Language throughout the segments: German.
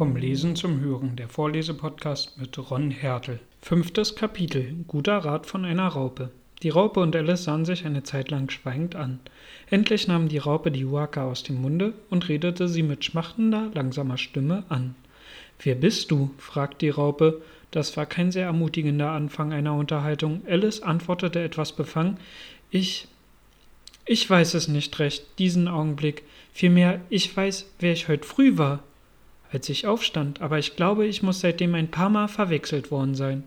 Vom Lesen zum Hören, der Vorlesepodcast mit Ron Hertel. Fünftes Kapitel: Guter Rat von einer Raupe. Die Raupe und Alice sahen sich eine Zeit lang schweigend an. Endlich nahm die Raupe die Huaka aus dem Munde und redete sie mit schmachtender, langsamer Stimme an. Wer bist du? fragte die Raupe. Das war kein sehr ermutigender Anfang einer Unterhaltung. Alice antwortete etwas befangen. Ich. Ich weiß es nicht recht, diesen Augenblick. Vielmehr, ich weiß, wer ich heute früh war als ich aufstand, aber ich glaube, ich muss seitdem ein paar Mal verwechselt worden sein.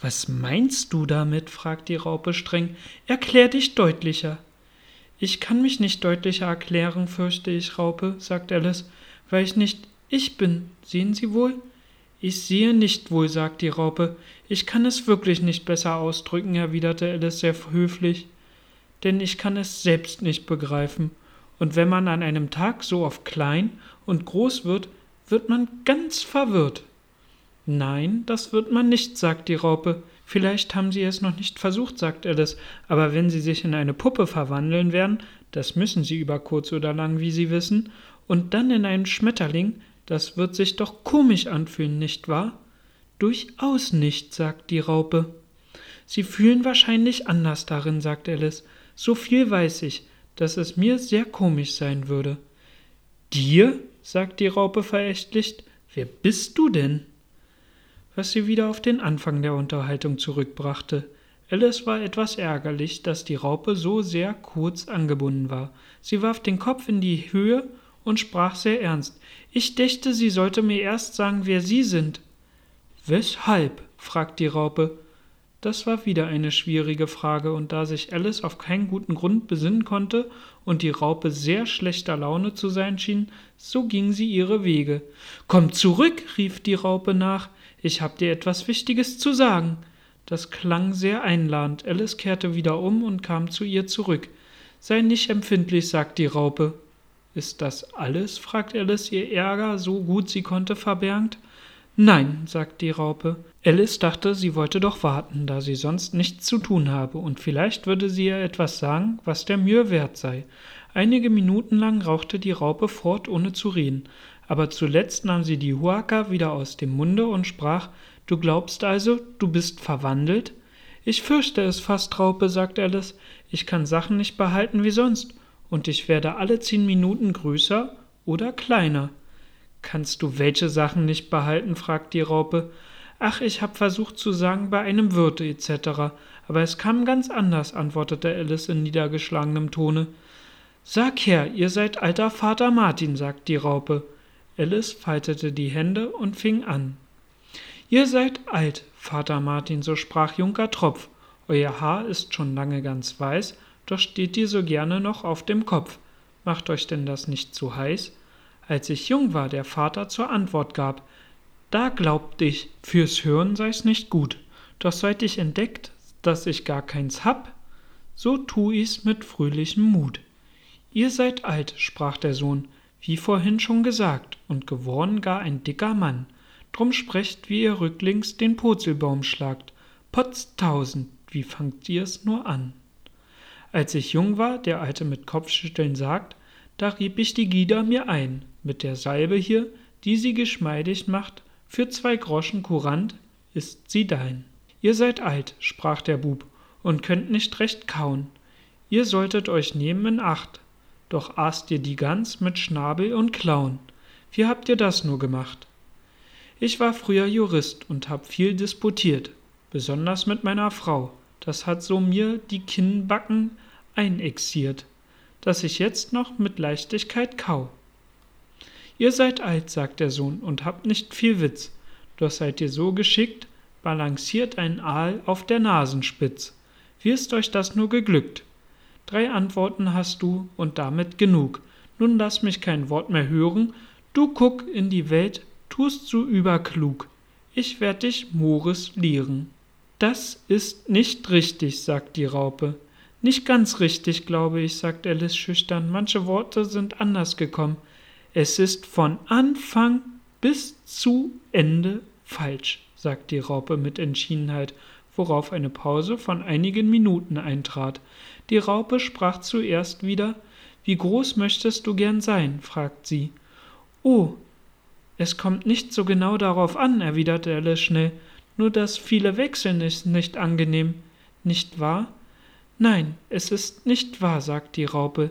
Was meinst du damit? fragt die Raupe streng. Erklär dich deutlicher. Ich kann mich nicht deutlicher erklären, fürchte ich, Raupe, sagt Alice, weil ich nicht ich bin. Sehen Sie wohl? Ich sehe nicht wohl, sagt die Raupe. Ich kann es wirklich nicht besser ausdrücken, erwiderte Alice sehr höflich. Denn ich kann es selbst nicht begreifen. Und wenn man an einem Tag so oft klein und groß wird, wird man ganz verwirrt. Nein, das wird man nicht, sagt die Raupe. Vielleicht haben Sie es noch nicht versucht, sagt Alice, aber wenn Sie sich in eine Puppe verwandeln werden, das müssen Sie über kurz oder lang, wie Sie wissen, und dann in einen Schmetterling, das wird sich doch komisch anfühlen, nicht wahr? Durchaus nicht, sagt die Raupe. Sie fühlen wahrscheinlich anders darin, sagt Alice. So viel weiß ich, dass es mir sehr komisch sein würde. Dir? Sagt die Raupe verächtlich. Wer bist du denn? Was sie wieder auf den Anfang der Unterhaltung zurückbrachte. Alice war etwas ärgerlich, dass die Raupe so sehr kurz angebunden war. Sie warf den Kopf in die Höhe und sprach sehr ernst. Ich dächte, sie sollte mir erst sagen, wer Sie sind. Weshalb? fragt die Raupe. Das war wieder eine schwierige Frage, und da sich Alice auf keinen guten Grund besinnen konnte und die Raupe sehr schlechter Laune zu sein schien, so ging sie ihre Wege. Komm zurück, rief die Raupe nach, ich hab dir etwas Wichtiges zu sagen. Das klang sehr einladend. Alice kehrte wieder um und kam zu ihr zurück. Sei nicht empfindlich, sagt die Raupe. Ist das alles? fragt Alice ihr Ärger so gut sie konnte verbergt. Nein, sagt die Raupe. Alice dachte, sie wollte doch warten, da sie sonst nichts zu tun habe, und vielleicht würde sie ihr etwas sagen, was der Mühe wert sei. Einige Minuten lang rauchte die Raupe fort, ohne zu reden, aber zuletzt nahm sie die Huaka wieder aus dem Munde und sprach Du glaubst also, du bist verwandelt? Ich fürchte es fast, Raupe, sagt Alice. Ich kann Sachen nicht behalten wie sonst, und ich werde alle zehn Minuten größer oder kleiner. Kannst du welche Sachen nicht behalten? fragt die Raupe. Ach, ich hab versucht zu sagen, bei einem Wirte etc., aber es kam ganz anders, antwortete Alice in niedergeschlagenem Tone. Sag her, ihr seid alter Vater Martin, sagt die Raupe. Alice faltete die Hände und fing an. Ihr seid alt, Vater Martin, so sprach Junker Tropf. Euer Haar ist schon lange ganz weiß, doch steht dir so gerne noch auf dem Kopf. Macht euch denn das nicht zu heiß? Als ich jung war, der Vater zur Antwort gab. Da glaubt ich, fürs Hören sei's nicht gut, doch seit ich entdeckt, dass ich gar keins hab, so tu ich's mit fröhlichem Mut. Ihr seid alt, sprach der Sohn, wie vorhin schon gesagt, und geworden gar ein dicker Mann. Drum sprecht, wie ihr rücklings den Purzelbaum schlagt. Potztausend, wie fangt ihr's nur an? Als ich jung war, der Alte mit Kopfschütteln sagt, da rieb ich die Gieder mir ein, mit der Salbe hier, die sie geschmeidig macht, für zwei Groschen kurant ist sie dein. Ihr seid alt, sprach der Bub, und könnt nicht recht kauen. Ihr solltet euch nehmen in Acht, doch aßt ihr die Gans mit Schnabel und Klauen. Wie habt ihr das nur gemacht? Ich war früher Jurist und hab viel disputiert, besonders mit meiner Frau. Das hat so mir die Kinnbacken einexiert, dass ich jetzt noch mit Leichtigkeit kau. Ihr seid alt, sagt der Sohn, und habt nicht viel Witz, doch seid ihr so geschickt, balanciert ein Aal auf der Nasenspitz. Wie ist euch das nur geglückt? Drei Antworten hast du und damit genug. Nun lass mich kein Wort mehr hören, du guck in die Welt, tust so überklug. Ich werd dich Mores lehren. Das ist nicht richtig, sagt die Raupe. Nicht ganz richtig, glaube ich, sagt Alice schüchtern. Manche Worte sind anders gekommen. Es ist von Anfang bis zu Ende falsch, sagt die Raupe mit Entschiedenheit, worauf eine Pause von einigen Minuten eintrat. Die Raupe sprach zuerst wieder Wie groß möchtest du gern sein? fragt sie. Oh, Es kommt nicht so genau darauf an, erwiderte Alice schnell, nur das viele Wechseln ist nicht angenehm. Nicht wahr? Nein, es ist nicht wahr, sagt die Raupe.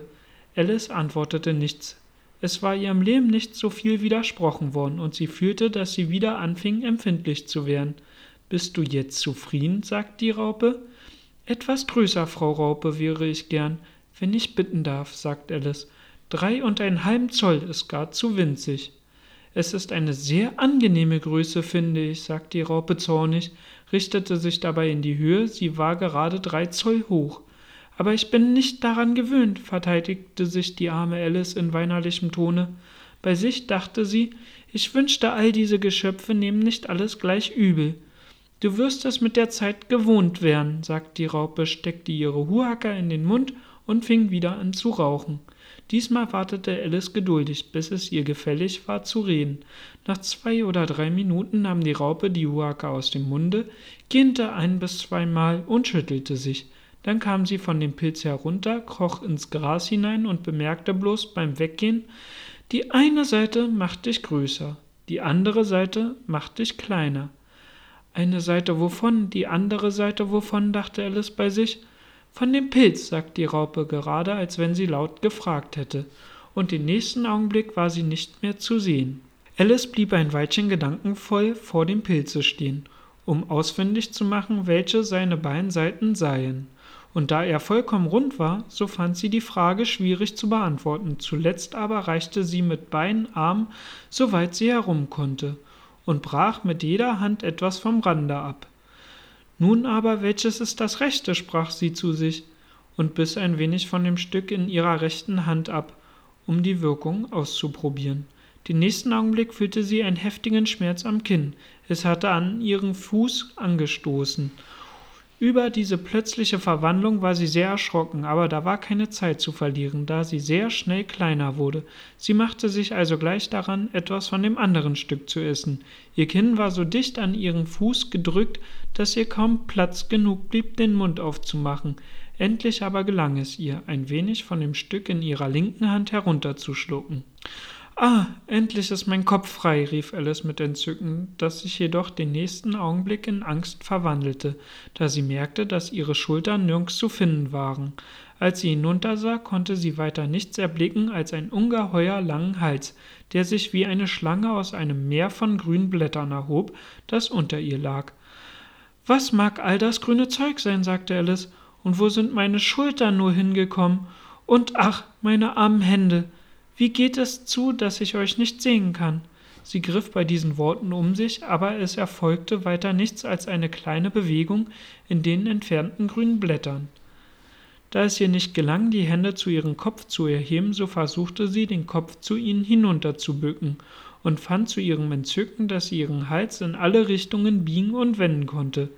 Alice antwortete nichts. Es war ihrem Leben nicht so viel widersprochen worden, und sie fühlte, dass sie wieder anfing, empfindlich zu werden. Bist du jetzt zufrieden? sagt die Raupe. Etwas größer, Frau Raupe, wäre ich gern, wenn ich bitten darf, sagt Alice. Drei und ein halb Zoll ist gar zu winzig. Es ist eine sehr angenehme Größe, finde ich, sagt die Raupe zornig, richtete sich dabei in die Höhe, sie war gerade drei Zoll hoch. Aber ich bin nicht daran gewöhnt, verteidigte sich die arme Alice in weinerlichem Tone. Bei sich dachte sie, ich wünschte, all diese Geschöpfe nehmen nicht alles gleich übel. Du wirst es mit der Zeit gewohnt werden, sagte die Raupe, steckte ihre Huhacker in den Mund und fing wieder an zu rauchen. Diesmal wartete Alice geduldig, bis es ihr gefällig war zu reden. Nach zwei oder drei Minuten nahm die Raupe die Huaka aus dem Munde, gähnte ein bis zweimal und schüttelte sich. Dann kam sie von dem Pilz herunter, kroch ins Gras hinein und bemerkte bloß beim Weggehen, die eine Seite macht dich größer, die andere Seite macht dich kleiner. Eine Seite wovon, die andere Seite wovon, dachte Alice bei sich. Von dem Pilz, sagte die Raupe gerade, als wenn sie laut gefragt hätte, und den nächsten Augenblick war sie nicht mehr zu sehen. Alice blieb ein Weilchen gedankenvoll vor dem Pilze stehen, um ausfindig zu machen, welche seine beiden Seiten seien. Und da er vollkommen rund war, so fand sie die Frage schwierig zu beantworten. Zuletzt aber reichte sie mit beiden Armen, soweit sie herum konnte, und brach mit jeder Hand etwas vom Rande ab. Nun aber, welches ist das Rechte? sprach sie zu sich und biss ein wenig von dem Stück in ihrer rechten Hand ab, um die Wirkung auszuprobieren. Den nächsten Augenblick fühlte sie einen heftigen Schmerz am Kinn. Es hatte an ihren Fuß angestoßen über diese plötzliche Verwandlung war sie sehr erschrocken, aber da war keine Zeit zu verlieren, da sie sehr schnell kleiner wurde. Sie machte sich also gleich daran, etwas von dem anderen Stück zu essen. Ihr Kinn war so dicht an ihren Fuß gedrückt, dass ihr kaum Platz genug blieb, den Mund aufzumachen. Endlich aber gelang es ihr, ein wenig von dem Stück in ihrer linken Hand herunterzuschlucken. Ah, endlich ist mein Kopf frei, rief Alice mit Entzücken, das sich jedoch den nächsten Augenblick in Angst verwandelte, da sie merkte, dass ihre Schultern nirgends zu finden waren. Als sie hinuntersah, konnte sie weiter nichts erblicken als einen ungeheuer langen Hals, der sich wie eine Schlange aus einem Meer von grünen Blättern erhob, das unter ihr lag. Was mag all das grüne Zeug sein? sagte Alice, und wo sind meine Schultern nur hingekommen? Und ach, meine armen Hände! Wie geht es zu, dass ich euch nicht sehen kann? Sie griff bei diesen Worten um sich, aber es erfolgte weiter nichts als eine kleine Bewegung in den entfernten grünen Blättern. Da es ihr nicht gelang, die Hände zu ihrem Kopf zu erheben, so versuchte sie, den Kopf zu ihnen hinunterzubücken und fand zu ihrem Entzücken, dass sie ihren Hals in alle Richtungen biegen und wenden konnte,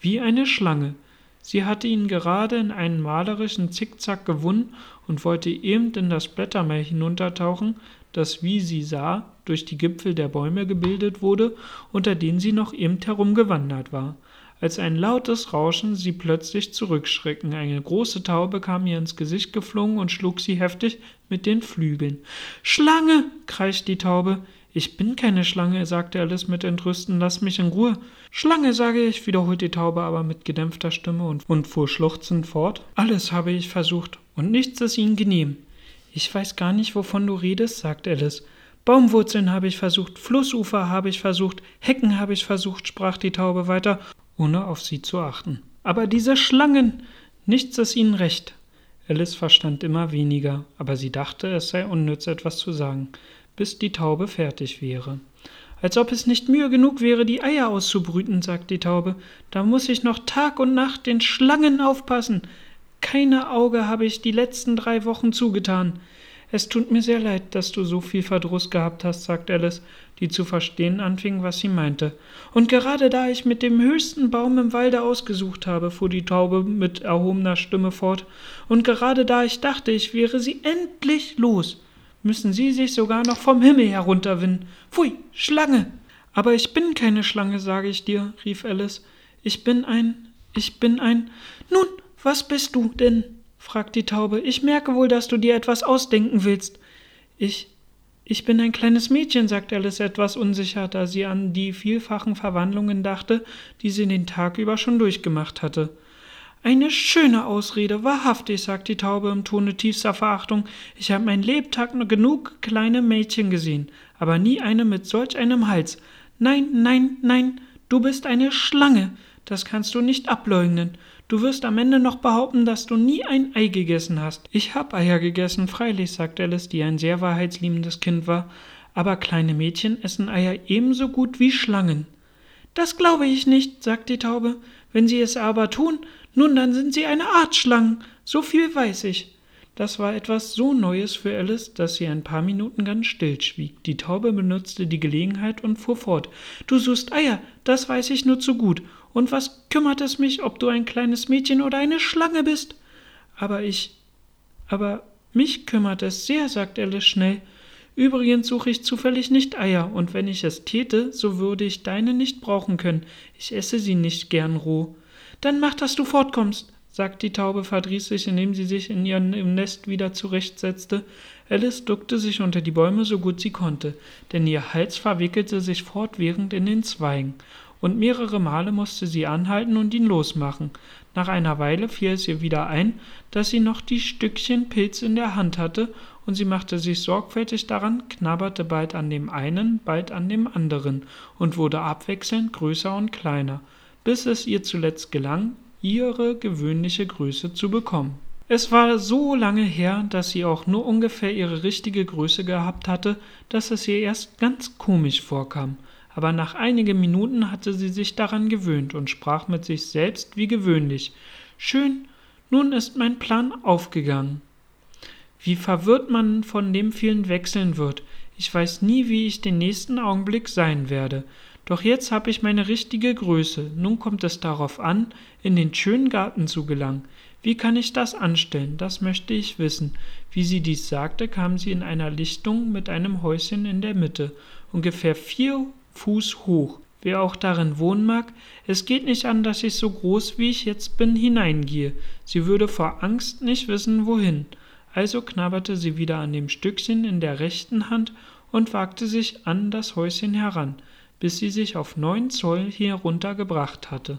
wie eine Schlange. Sie hatte ihn gerade in einen malerischen Zickzack gewunden und wollte eben in das Blättermeer hinuntertauchen, das, wie sie sah, durch die Gipfel der Bäume gebildet wurde, unter denen sie noch eben herumgewandert war. Als ein lautes Rauschen sie plötzlich zurückschrecken. Eine große Taube kam ihr ins Gesicht geflogen und schlug sie heftig mit den Flügeln. Schlange! kreischte die Taube. Ich bin keine Schlange, sagte Alice mit Entrüsten, lass mich in Ruhe. Schlange, sage ich, wiederholte die Taube aber mit gedämpfter Stimme und, und fuhr schluchzend fort. Alles habe ich versucht, und nichts ist ihnen genehm. Ich weiß gar nicht, wovon du redest, sagte Alice. Baumwurzeln habe ich versucht, Flussufer habe ich versucht, Hecken habe ich versucht, sprach die Taube weiter, ohne auf sie zu achten. Aber diese Schlangen, nichts ist ihnen recht. Alice verstand immer weniger, aber sie dachte, es sei unnütz, etwas zu sagen bis die Taube fertig wäre. Als ob es nicht Mühe genug wäre, die Eier auszubrüten, sagt die Taube. Da muss ich noch Tag und Nacht den Schlangen aufpassen. Keine Auge habe ich die letzten drei Wochen zugetan. Es tut mir sehr leid, dass du so viel Verdruss gehabt hast, sagt Alice, die zu verstehen anfing, was sie meinte. Und gerade da ich mit dem höchsten Baum im Walde ausgesucht habe, fuhr die Taube mit erhobener Stimme fort, und gerade da ich dachte, ich wäre sie endlich los, müssen Sie sich sogar noch vom Himmel herunterwinden. Pfui, Schlange! Aber ich bin keine Schlange, sage ich dir, rief Alice. Ich bin ein, ich bin ein. Nun, was bist du denn? fragte die Taube. Ich merke wohl, dass du dir etwas ausdenken willst. Ich, Ich bin ein kleines Mädchen, sagte Alice etwas unsicher, da sie an die vielfachen Verwandlungen dachte, die sie den Tag über schon durchgemacht hatte. Eine schöne Ausrede, wahrhaftig, sagte die Taube im Tone tiefster Verachtung. Ich habe mein Lebtag nur genug kleine Mädchen gesehen, aber nie eine mit solch einem Hals. Nein, nein, nein, du bist eine Schlange. Das kannst du nicht ableugnen. Du wirst am Ende noch behaupten, dass du nie ein Ei gegessen hast. Ich hab Eier gegessen, freilich, sagte Alice, die ein sehr wahrheitsliebendes Kind war, aber kleine Mädchen essen Eier ebenso gut wie Schlangen. Das glaube ich nicht, sagte die Taube. Wenn sie es aber tun, nun dann sind sie eine Art Schlangen. So viel weiß ich. Das war etwas so Neues für Alice, dass sie ein paar Minuten ganz still schwieg. Die Taube benutzte die Gelegenheit und fuhr fort. Du suchst Eier, das weiß ich nur zu gut. Und was kümmert es mich, ob du ein kleines Mädchen oder eine Schlange bist? Aber ich. Aber mich kümmert es sehr, sagte Alice schnell. Übrigens suche ich zufällig nicht Eier, und wenn ich es täte, so würde ich deine nicht brauchen können. Ich esse sie nicht gern roh. Dann mach, dass du fortkommst, sagte die Taube verdrießlich, indem sie sich in ihrem Nest wieder zurechtsetzte. Alice duckte sich unter die Bäume so gut sie konnte, denn ihr Hals verwickelte sich fortwährend in den Zweigen, und mehrere Male musste sie anhalten und ihn losmachen. Nach einer Weile fiel es ihr wieder ein, dass sie noch die Stückchen Pilz in der Hand hatte, und sie machte sich sorgfältig daran, knabberte bald an dem einen, bald an dem anderen und wurde abwechselnd größer und kleiner, bis es ihr zuletzt gelang, ihre gewöhnliche Größe zu bekommen. Es war so lange her, dass sie auch nur ungefähr ihre richtige Größe gehabt hatte, dass es ihr erst ganz komisch vorkam aber nach einigen Minuten hatte sie sich daran gewöhnt und sprach mit sich selbst wie gewöhnlich Schön, nun ist mein Plan aufgegangen. Wie verwirrt man von dem vielen Wechseln wird. Ich weiß nie, wie ich den nächsten Augenblick sein werde. Doch jetzt habe ich meine richtige Größe. Nun kommt es darauf an, in den schönen Garten zu gelangen. Wie kann ich das anstellen? Das möchte ich wissen. Wie sie dies sagte, kam sie in einer Lichtung mit einem Häuschen in der Mitte, ungefähr vier Fuß hoch. Wer auch darin wohnen mag, es geht nicht an, dass ich so groß wie ich jetzt bin hineingehe. Sie würde vor Angst nicht wissen, wohin. Also knabberte sie wieder an dem Stückchen in der rechten Hand und wagte sich an das Häuschen heran, bis sie sich auf neun Zoll heruntergebracht hatte.